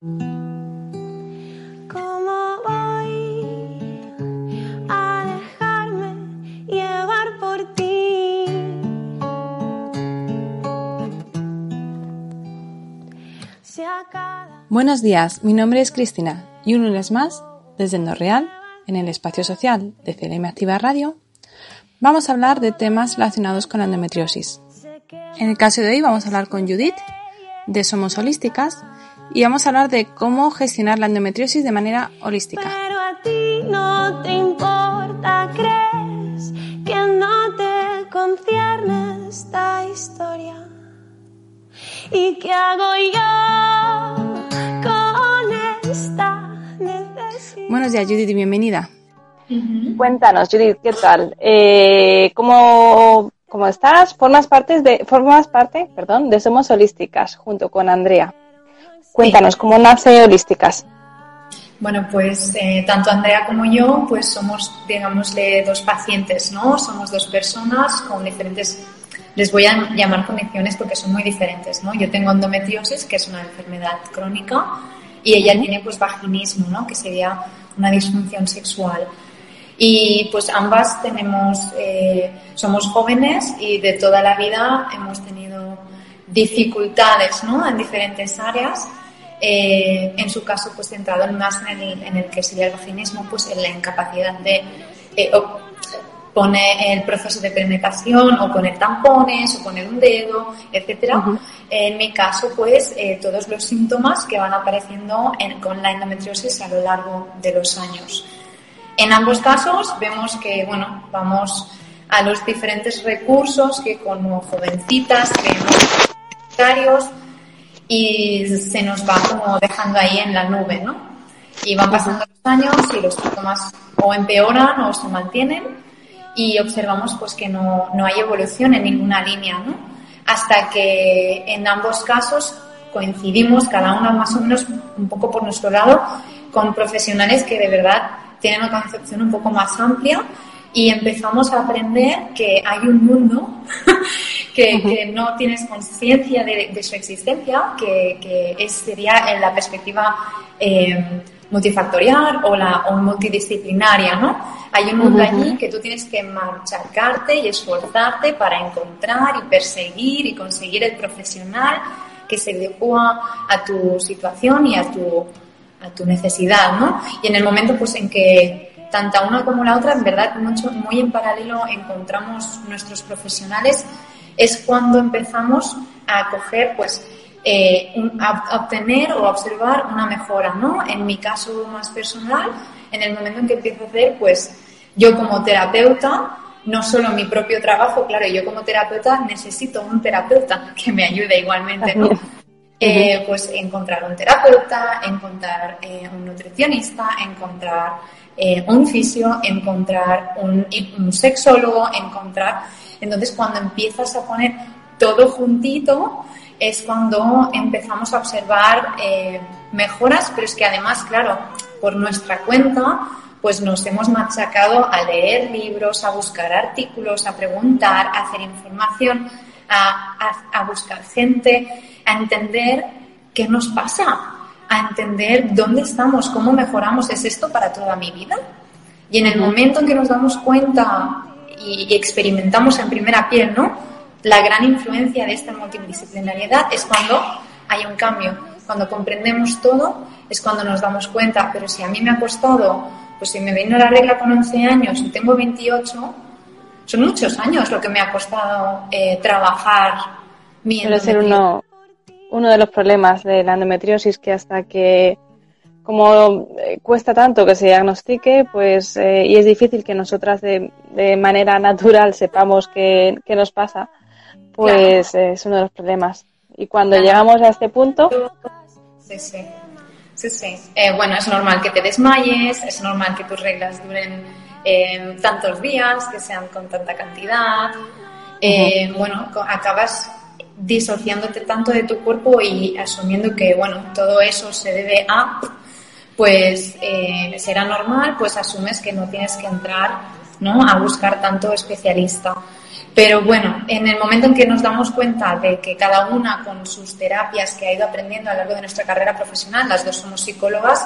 ¿Cómo voy a dejarme llevar por ti? Buenos días, mi nombre es Cristina y un lunes más, desde Norreal, en el espacio social de CLM Activa Radio, vamos a hablar de temas relacionados con la endometriosis. En el caso de hoy vamos a hablar con Judith de Somos Holísticas y vamos a hablar de cómo gestionar la endometriosis de manera holística. pero a ti no te importa, crees que no te concierne esta historia. ¿Y qué hago yo con esta necesidad? Buenos días Judith y bienvenida. Cuéntanos, Judith, ¿qué tal? Eh, ¿cómo, cómo estás? Formas, partes de, formas parte perdón, de Somos Holísticas junto con Andrea. Cuéntanos, ¿cómo nace Holísticas? Bueno, pues eh, tanto Andrea como yo, pues somos, digámosle, dos pacientes, ¿no? Somos dos personas con diferentes, les voy a llamar condiciones porque son muy diferentes, ¿no? Yo tengo endometriosis, que es una enfermedad crónica, y ella tiene pues vaginismo, ¿no? Que sería una disfunción sexual. Y pues ambas tenemos, eh, somos jóvenes y de toda la vida hemos tenido dificultades, ¿no? En diferentes áreas. Eh, en su caso, pues centrado en más en el, en el que sería el vaginismo, pues en la incapacidad de eh, o- pone el proceso de penetración o poner tampones o poner un dedo, etcétera. En mi caso, pues eh, todos los síntomas que van apareciendo en- con la endometriosis a lo largo de los años. En ambos casos vemos que, bueno, vamos a los diferentes recursos que como jovencitas creemos necesarios y se nos va como dejando ahí en la nube, ¿no? Y van pasando los años y los síntomas o empeoran o se mantienen y observamos pues que no, no hay evolución en ninguna línea, ¿no? Hasta que en ambos casos coincidimos, cada una más o menos un poco por nuestro lado, con profesionales que de verdad tienen una concepción un poco más amplia y empezamos a aprender que hay un mundo que, que no tienes conciencia de, de su existencia, que, que es, sería en la perspectiva eh, multifactorial o, la, o multidisciplinaria, ¿no? Hay un mundo allí que tú tienes que machacarte y esforzarte para encontrar y perseguir y conseguir el profesional que se adecua a tu situación y a tu, a tu necesidad, ¿no? Y en el momento pues en que tanto una como la otra, en verdad, mucho, muy en paralelo encontramos nuestros profesionales, es cuando empezamos a coger, pues, eh, un- a, a obtener o a observar una mejora, ¿no? En mi caso más personal, en el momento en que empiezo a hacer, pues, yo como terapeuta, no solo mi propio trabajo, claro, yo como terapeuta necesito un terapeuta que me ayude igualmente, ¿no? Eh, pues encontrar un terapeuta, encontrar eh, un nutricionista, encontrar eh, un fisio, encontrar un, sexólogo, encontrar... Entonces cuando empiezas a poner todo juntito es cuando empezamos a observar eh, mejoras, pero es que además, claro, por nuestra cuenta, pues nos hemos machacado a leer libros, a buscar artículos, a preguntar, a hacer información, a- a buscar gente, a entender qué nos pasa, a entender dónde estamos, cómo mejoramos, ¿es esto para toda mi vida? Y en el momento en que nos damos cuenta y, experimentamos en primera piel, ¿no? La gran influencia de esta multidisciplinariedad es cuando hay un cambio. Cuando comprendemos todo es cuando nos damos cuenta, pero si a mí me ha costado, pues si me vino la regla con 11 años y tengo 28, son muchos años lo que me ha costado eh, trabajar mi Suele ser uno, uno de los problemas de la endometriosis que hasta que como eh, cuesta tanto que se diagnostique, pues eh, y es difícil que nosotras de, de manera natural sepamos qué, qué nos pasa, pues eh, es uno de los problemas. Y cuando Claro. llegamos a este punto, Sí, sí. Sí, sí. Eh, bueno, es normal que te desmayes, es normal que tus reglas duren tantos días, que sean con tanta cantidad. Bueno, acabas disociándote tanto de tu cuerpo y asumiendo que, bueno, todo eso se debe a, pues eh, será normal, pues asumes que no tienes que entrar ¿no? a buscar tanto especialista. Pero bueno, en el momento en que nos damos cuenta de que cada una con sus terapias que ha ido aprendiendo a lo largo de nuestra carrera profesional, las dos somos psicólogas,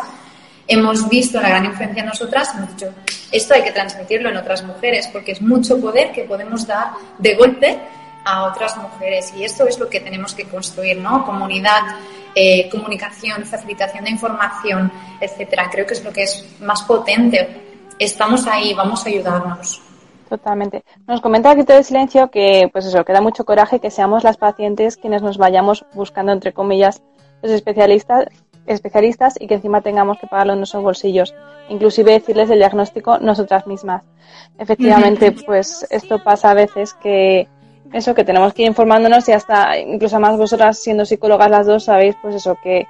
hemos visto la gran influencia en nosotras, hemos dicho, esto hay que transmitirlo en otras mujeres, porque es mucho poder que podemos dar de golpe a otras mujeres. Y esto es lo que tenemos que construir, ¿no? Comunidad, eh, comunicación, facilitación de información, etcétera. Creo que es lo que es más potente. Estamos ahí, vamos a ayudarnos. Totalmente. Nos comenta aquí todo el silencio que, pues eso, que da mucho coraje que seamos las pacientes quienes nos vayamos buscando, entre comillas, los especialistas, especialistas y que encima tengamos que pagarlo en nuestros bolsillos. Inclusive decirles el diagnóstico nosotras mismas. Efectivamente, pues esto pasa a veces que eso, que tenemos que ir informándonos y hasta, incluso más vosotras siendo psicólogas las dos, sabéis pues eso, que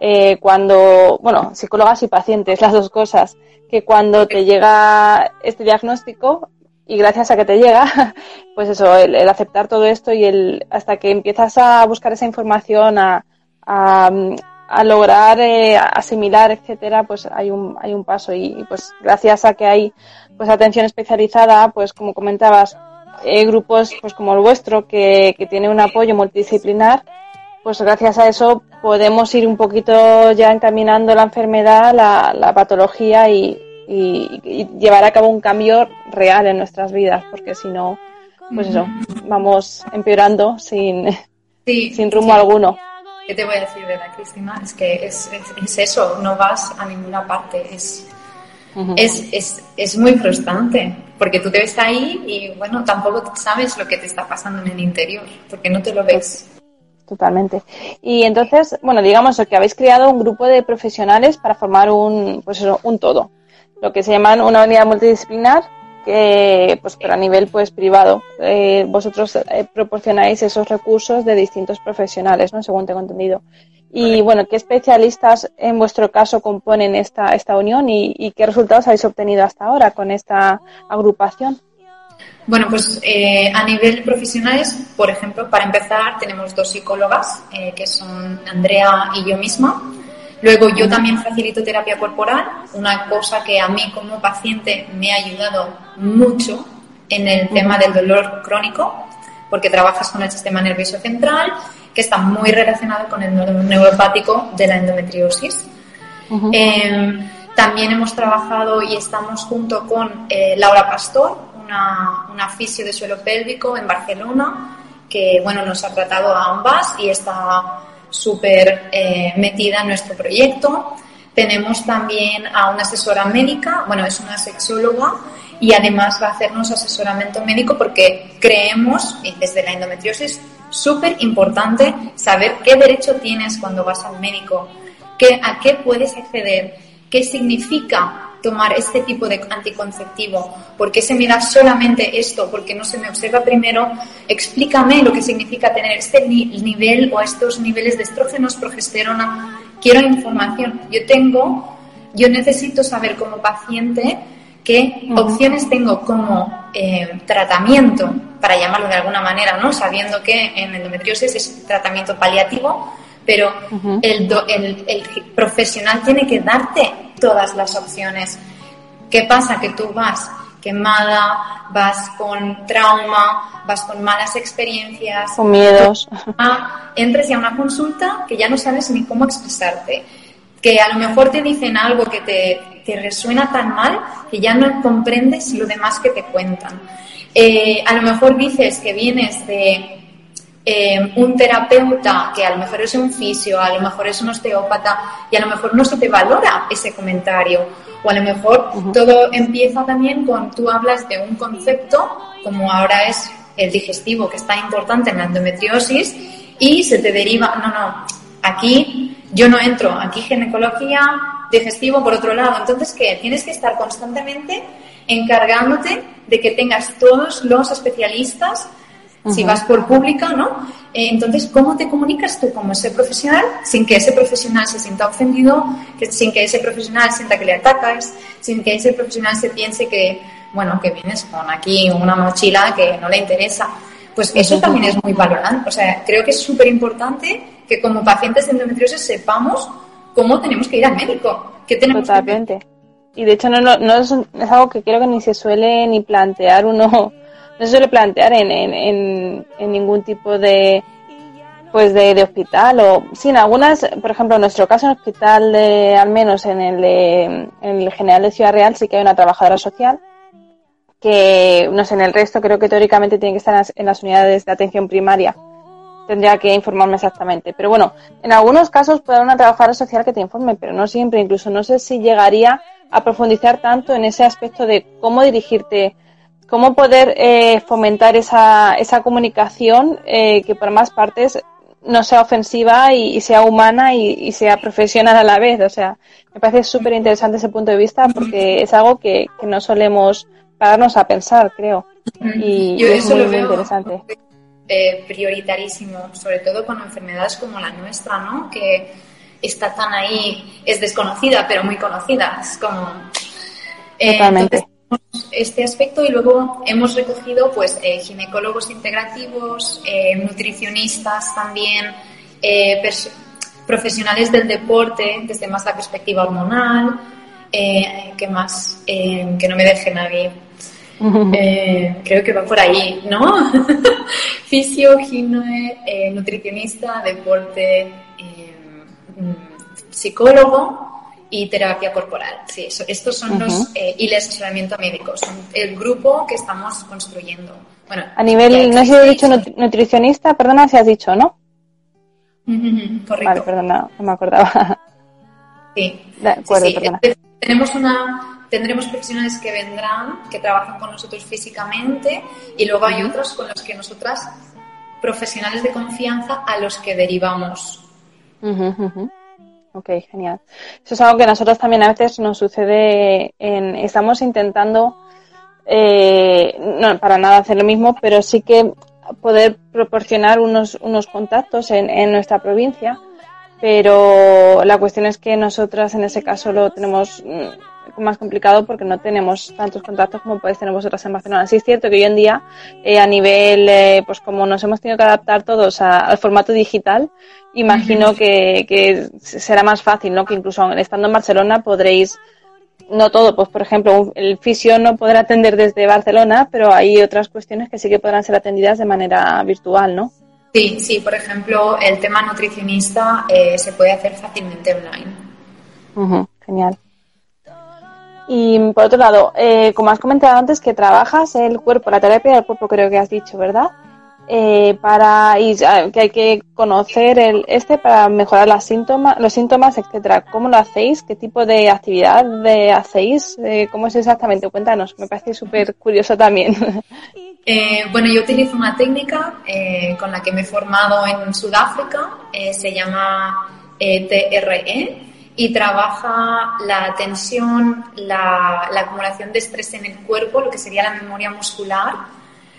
eh, cuando, bueno, psicólogas y pacientes, las dos cosas, que cuando te llega este diagnóstico, y gracias a que te llega, pues eso, el, aceptar todo esto y el hasta que empiezas a buscar esa información, a, a, lograr eh, asimilar, etcétera, pues hay un, hay un paso. Y, pues gracias a que hay pues atención especializada, pues como comentabas, eh, grupos pues como el vuestro que, que tiene un apoyo multidisciplinar, pues gracias a eso podemos ir un poquito ya encaminando la enfermedad, la, la patología y, y, llevar a cabo un cambio real en nuestras vidas, porque si no, pues eso, vamos empeorando sin, sin rumbo alguno. ¿Qué te voy a decir, verdad, Cristina? Es que es, es, eso, no vas a ninguna parte, es, es, es, es, muy frustrante, porque tú te ves ahí y, bueno, tampoco sabes lo que te está pasando en el interior, porque no te lo ves. Totalmente. Y entonces, bueno, digamos que habéis creado un grupo de profesionales para formar un, pues eso, un todo lo que se llama una unidad multidisciplinar que pues pero a nivel pues privado eh, vosotros eh, proporcionáis esos recursos de distintos profesionales no según tengo entendido y bueno qué especialistas en vuestro caso componen esta esta unión y, qué resultados habéis obtenido hasta ahora con esta agrupación bueno, pues eh, a nivel profesionales, por ejemplo, para empezar, tenemos dos psicólogas, que son Andrea y yo misma, Luego yo también facilito terapia corporal, una cosa que a mí como paciente me ha ayudado mucho en el tema del dolor crónico, porque trabajas con el sistema nervioso central, que está muy relacionado con el neuropático de la endometriosis. Em, también hemos trabajado y estamos junto con eh, Laura Pastor, una, una fisio de suelo pélvico en Barcelona, que bueno, nos ha tratado a ambas y está súper eh, metida en nuestro proyecto. Tenemos también a una asesora médica, bueno, es una sexóloga y además va a hacernos asesoramiento médico porque creemos, y desde la endometriosis, súper importante saber qué derecho tienes cuando vas al médico, qué, a qué puedes acceder, qué significa tomar este tipo de anticonceptivo? ¿Por qué se me da solamente esto? ¿Por qué no se me observa primero? Explícame lo que significa tener este nivel o estos niveles de estrógenos, progesterona. Quiero información. Yo tengo, yo necesito saber como paciente qué opciones tengo como eh, tratamiento, para llamarlo de alguna manera, ¿no? Sabiendo que en endometriosis es tratamiento paliativo, pero el, el, el profesional tiene que darte todas las opciones. ¿Qué pasa? Que tú vas quemada, vas con trauma, vas con malas experiencias, con miedos. entres ya a una consulta que ya no sabes ni cómo expresarte, que a lo mejor te dicen algo que te, te resuena tan mal que ya no comprendes lo demás que te cuentan. Eh, a lo mejor dices que vienes de eh, un terapeuta que a lo mejor es un fisio, a lo mejor es un osteópata y a lo mejor no se te valora ese comentario. O a lo mejor todo empieza también con tú hablas de un concepto, como ahora es el digestivo, que está importante en la endometriosis, y se te deriva, no, no, aquí yo no entro, aquí ginecología, digestivo por otro lado. Entonces, ¿qué? Tienes que estar constantemente encargándote de que tengas todos los especialistas si vas por pública, ¿no? Eh, entonces, ¿cómo te comunicas tú como ese profesional sin que ese profesional se sienta ofendido, sin que ese profesional sienta que le atacas, sin que ese profesional se piense que, bueno, que vienes con aquí una mochila que no le interesa? Pues eso también es muy valorante. O sea, creo que es súper importante que como pacientes de endometriosis sepamos cómo tenemos que ir al médico. ¿Qué tenemos Totalmente. Y de hecho no, no, es, es, algo que creo que ni se suele ni plantear uno no se suele plantear en, en, en, ningún tipo de pues de, hospital o sí en algunas por ejemplo en nuestro caso en el hospital de, al menos en el, en el general de Ciudad Real sí que hay una trabajadora social que no sé en el resto creo que teóricamente tiene que estar en las unidades de atención primaria tendría que informarme exactamente. Pero bueno, en algunos casos puede haber una trabajadora social que te informe, pero no siempre. Incluso no sé si llegaría a profundizar tanto en ese aspecto de cómo dirigirte, cómo poder eh, fomentar esa, esa comunicación eh, que por más partes no sea ofensiva y, sea humana y, sea profesional a la vez. O sea, me parece súper interesante ese punto de vista porque es algo que, no solemos pararnos a pensar, creo. Y, es muy, interesante. Eh, prioritarísimo, sobre todo con enfermedades como la nuestra, ¿no? Que está tan ahí, es desconocida, pero muy conocida. Es como. Eh, Totalmente. este aspecto y luego hemos recogido pues eh, ginecólogos integrativos, eh, nutricionistas también, profesionales del deporte desde más la perspectiva hormonal, que más que no me deje nadie. Creo que va por ahí, ¿no? Fisio, gine, nutricionista, deporte, Mm, psicólogo y terapia corporal. Sí, estos son los eh, y el asesoramiento médico, son el grupo que estamos construyendo. Bueno, a nivel, no sé si he dicho nutricionista, perdona si has dicho, ¿no? correcto. Vale, perdona, no me acordaba. Sí. De acuerdo, perdona. Tenemos una, tendremos profesionales que vendrán, que trabajan con nosotros físicamente, y luego hay otros con los que nosotras, profesionales de confianza, a los que derivamos Ok, genial. Eso es algo que a nosotros también a veces nos sucede. En, estamos intentando, eh, no para nada hacer lo mismo, pero sí que poder proporcionar unos, unos contactos en, en nuestra provincia. Pero la cuestión es que nosotras en ese caso lo tenemos más complicado porque no tenemos tantos contactos como podéis tener vosotras en Barcelona. Sí es cierto que hoy en día, eh, a nivel, eh, pues como nos hemos tenido que adaptar todos al formato digital, imagino que, será más fácil, ¿no? Que incluso estando en Barcelona podréis, no todo, pues por ejemplo, el fisio no podrá atender desde Barcelona, pero hay otras cuestiones que sí que podrán ser atendidas de manera virtual, ¿no? Sí, sí, por ejemplo, el tema nutricionista eh, se puede hacer fácilmente online. genial. Y por otro lado, eh, como has comentado antes, que trabajas el cuerpo, la terapia del cuerpo, creo que has dicho, ¿verdad? Eh, para y que hay que conocer el este para mejorar las síntomas, los síntomas, etcétera. ¿Cómo lo hacéis? ¿Qué tipo de actividad de hacéis? Eh, ¿Cómo es exactamente? Cuéntanos. Me parece súper curioso también. bueno, yo utilizo una técnica con la que me he formado en Sudáfrica. se llama TRE y trabaja la tensión, la, acumulación de estrés en el cuerpo, lo que sería la memoria muscular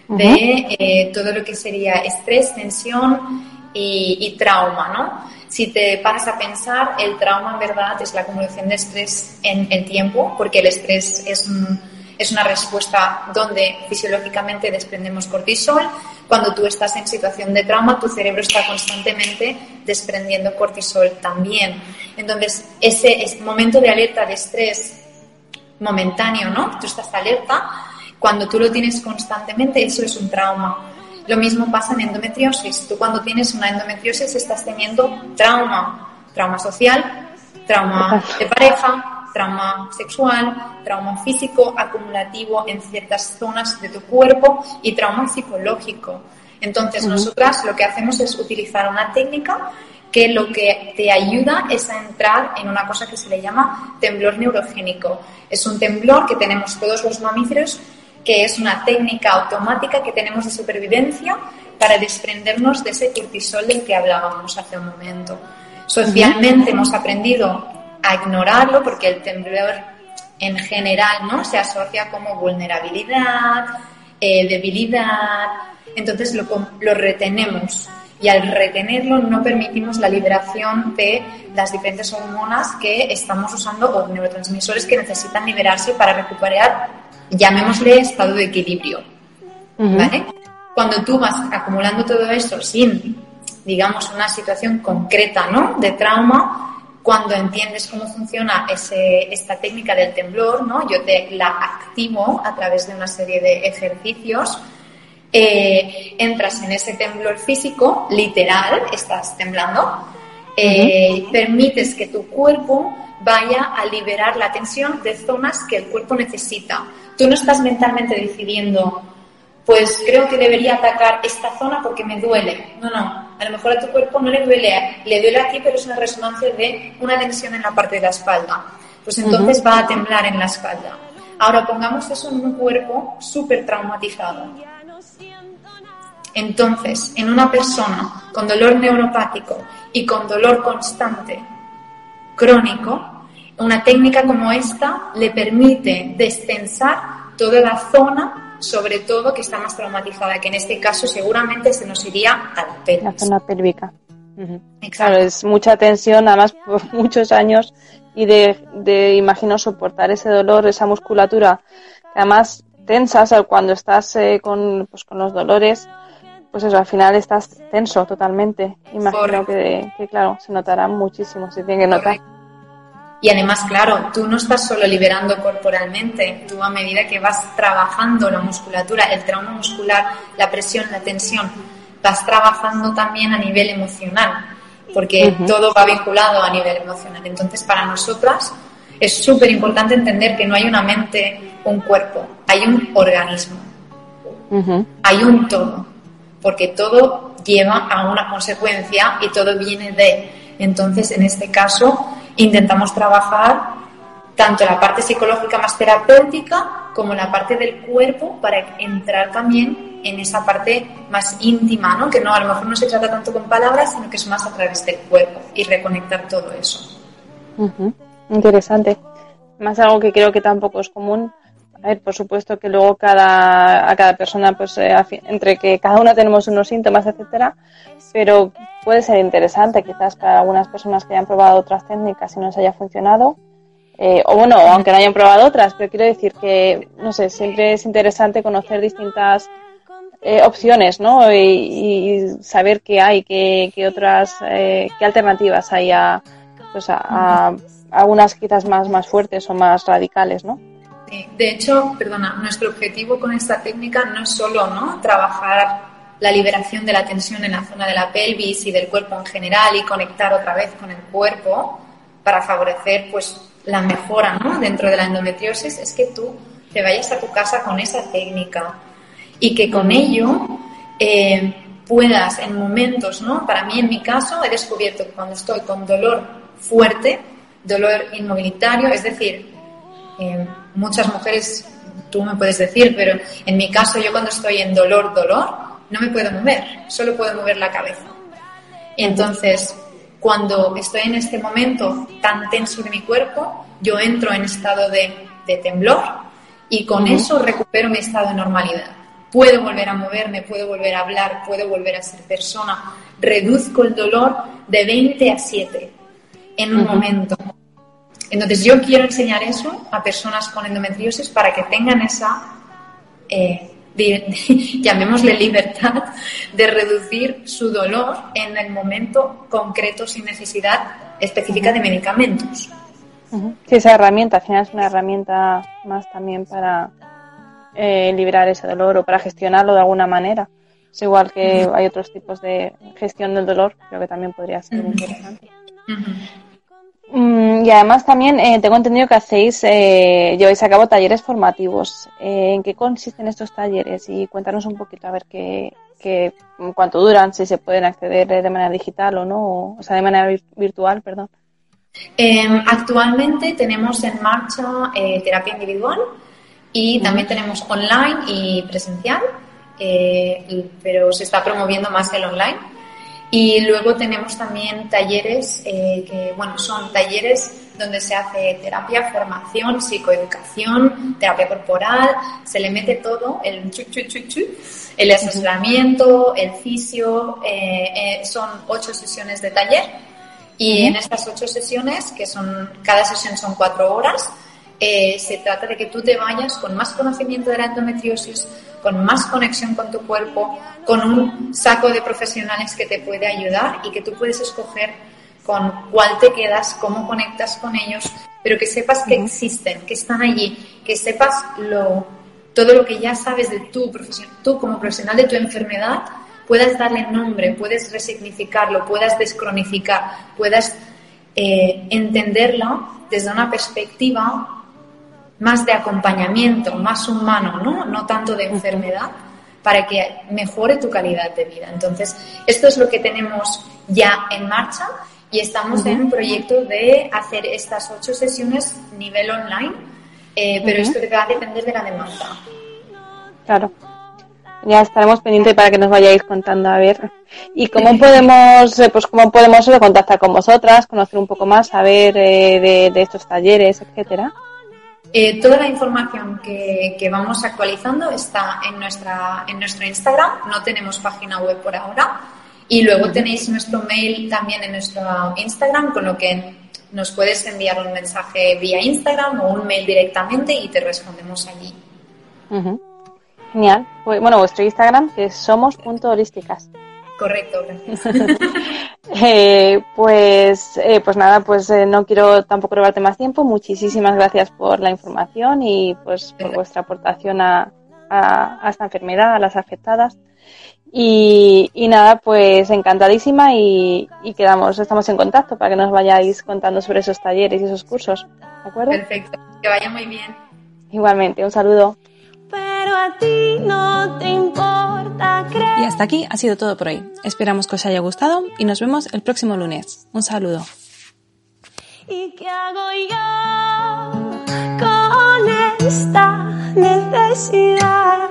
de eh, todo lo que sería estrés, tensión y, trauma, ¿no? Si te paras a pensar, el trauma en verdad es la acumulación de estrés en el tiempo, porque el estrés es un es una respuesta donde fisiológicamente desprendemos cortisol. Cuando tú estás en situación de trauma, tu cerebro está constantemente desprendiendo cortisol también. Entonces, ese, momento de alerta de estrés momentáneo, ¿no? Tú estás alerta. Cuando tú lo tienes constantemente, eso es un trauma. Lo mismo pasa en endometriosis. Tú cuando tienes una endometriosis estás teniendo trauma, trauma social, trauma de pareja, trauma sexual, trauma físico acumulativo en ciertas zonas de tu cuerpo y trauma psicológico. Entonces, nosotras lo que hacemos es utilizar una técnica que lo que te ayuda es a entrar en una cosa que se le llama temblor neurogénico. Es un temblor que tenemos todos los mamíferos, que es una técnica automática que tenemos de supervivencia para desprendernos de ese cortisol del que hablábamos hace un momento. Socialmente hemos aprendido a ignorarlo porque el temblor en general ¿no? se asocia como vulnerabilidad, eh, debilidad, entonces lo, lo retenemos y al retenerlo no permitimos la liberación de las diferentes hormonas que estamos usando o neurotransmisores que necesitan liberarse para recuperar, llamémosle estado de equilibrio. ¿Vale? Cuando tú vas acumulando todo esto sin, digamos, una situación concreta ¿no? de trauma, cuando entiendes cómo funciona ese, esta técnica del temblor, ¿no? yo te la activo a través de una serie de ejercicios eh, entras en ese temblor físico, literal, estás temblando, eh, permites que tu cuerpo vaya a liberar la tensión de zonas que el cuerpo necesita. Tú no estás mentalmente decidiendo, pues creo que debería atacar esta zona porque me duele. No, no. A lo mejor a tu cuerpo no le duele, le duele aquí, pero es una resonancia de una tensión en la parte de la espalda. Pues entonces va a temblar en la espalda. Ahora pongamos eso en un cuerpo súper traumatizado. Entonces, en una persona con dolor neuropático y con dolor constante, crónico, una técnica como esta le permite destensar toda la zona, sobre todo que está más traumatizada, que en este caso seguramente se nos iría al pelvis. La zona pélvica. Claro, es mucha tensión, además por muchos años, y de, de, imagino, soportar ese dolor, esa musculatura, además tensas cuando estás eh, con, pues, con los dolores, pues eso, al final estás tenso totalmente. Imagino que, que, claro, se notará muchísimo, se tiene que notar. Y además, claro, tú no estás solo liberando corporalmente, tú a medida que vas trabajando la musculatura, el trauma muscular, la presión, la tensión, vas trabajando también a nivel emocional, porque todo va vinculado a nivel emocional. Entonces, para nosotras es súper importante entender que no hay una mente, un cuerpo, hay un organismo, hay un todo, porque todo lleva a una consecuencia y todo viene de. Entonces, en este caso, intentamos trabajar tanto la parte psicológica más terapéutica como la parte del cuerpo para entrar también en esa parte más íntima, ¿no? que no a lo mejor no se trata tanto con palabras, sino que es más a través del cuerpo y reconectar todo eso. Interesante. Más algo que creo que tampoco es común. A ver, por supuesto que luego cada, a cada persona, pues eh, entre que cada una tenemos unos síntomas, etcétera, pero puede ser interesante quizás para algunas personas que hayan probado otras técnicas y no les haya funcionado. Eh, o bueno, aunque no hayan probado otras, pero quiero decir que, no sé, siempre es interesante conocer distintas eh, opciones, ¿no? Y, saber qué hay, qué, qué otras, eh, qué alternativas hay a, pues a, a, algunas quizás más, más fuertes o más radicales, ¿no? De hecho, perdona, nuestro objetivo con esta técnica no es solo ¿no? trabajar la liberación de la tensión en la zona de la pelvis y del cuerpo en general y conectar otra vez con el cuerpo para favorecer pues la mejora ¿no? dentro de la endometriosis es que tú te vayas a tu casa con esa técnica y que con ello eh, puedas en momentos, ¿no? Para mí en mi caso he descubierto que cuando estoy con dolor fuerte, dolor inmovilitario, es decir, eh, muchas mujeres, tú me puedes decir, pero en mi caso yo cuando estoy en dolor, dolor, no me puedo mover, solo puedo mover la cabeza. Entonces, cuando estoy en este momento tan tenso de mi cuerpo, yo entro en estado de, temblor y con eso recupero mi estado de normalidad. Puedo volver a moverme, puedo volver a hablar, puedo volver a ser persona. Reduzco el dolor de 20 a 7 en un momento. Entonces yo quiero enseñar eso a personas con endometriosis para que tengan esa eh, llamémosle libertad, de reducir su dolor en el momento concreto sin necesidad específica de medicamentos. Sí, esa herramienta, al final es una herramienta más también para eh, liberar ese dolor o para gestionarlo de alguna manera. Es igual que hay otros tipos de gestión del dolor, creo que también podría ser interesante. Mm, y además también eh, tengo entendido que hacéis, eh, lleváis a cabo talleres formativos. Eh, ¿En qué consisten estos talleres? Y cuéntanos un poquito a ver qué, qué, cuánto duran, si se pueden acceder de manera digital o no, o sea, de manera virtual, perdón. Em, actualmente tenemos en marcha eh, terapia individual y también tenemos online y presencial, eh, pero se está promoviendo más el online. Y luego tenemos también talleres eh, que, bueno, son talleres donde se hace terapia, formación, psicoeducación, terapia corporal, se le mete todo, el chu, chu, chu, chu, el asesoramiento, el fisio, eh, eh, son ocho sesiones de taller. Y en estas ocho sesiones, que son, cada sesión son cuatro horas, eh, se trata de que tú te vayas con más conocimiento de la endometriosis, con más conexión con tu cuerpo, con un saco de profesionales que te puede ayudar y que tú puedes escoger con cuál te quedas, cómo conectas con ellos, pero que sepas que existen, que están allí, que sepas lo todo lo que ya sabes de tu profesión, tú como profesional de tu enfermedad, puedas darle nombre, puedes resignificarlo, puedas descronificar, puedas eh, entenderlo desde una perspectiva más de acompañamiento, más humano, ¿no? No tanto de enfermedad, para que mejore tu calidad de vida. Entonces, esto es lo que tenemos ya en marcha y estamos en un proyecto de hacer estas ocho sesiones nivel online, eh, pero esto va a depender de la demanda. Claro. Ya estaremos pendientes para que nos vayáis contando a ver. ¿Y cómo podemos, eh, pues cómo podemos contactar con vosotras, conocer un poco más, saber eh, de, estos talleres, etcétera? Eh, toda la información que, que, vamos actualizando está en, nuestra, en nuestro Instagram. No tenemos página web por ahora. Y luego tenéis nuestro mail también en nuestro Instagram, con lo que nos puedes enviar un mensaje vía Instagram o un mail directamente y te respondemos allí. Genial. Pues, bueno, vuestro Instagram que es somos.holísticas. Correcto, eh, pues, eh, pues nada, pues eh, no quiero tampoco robarte más tiempo. Muchísimas gracias por la información y pues por vuestra aportación a, a, esta enfermedad, a las afectadas. Y, y nada, pues encantadísima y, y, quedamos, estamos en contacto para que nos vayáis contando sobre esos talleres y esos cursos. ¿De acuerdo? Perfecto, que vaya muy bien. Igualmente, un saludo pero a ti no te importa creer. Y hasta aquí ha sido todo por hoy. Esperamos que os haya gustado y nos vemos el próximo lunes. Un saludo. ¿Y qué hago yo con esta necesidad?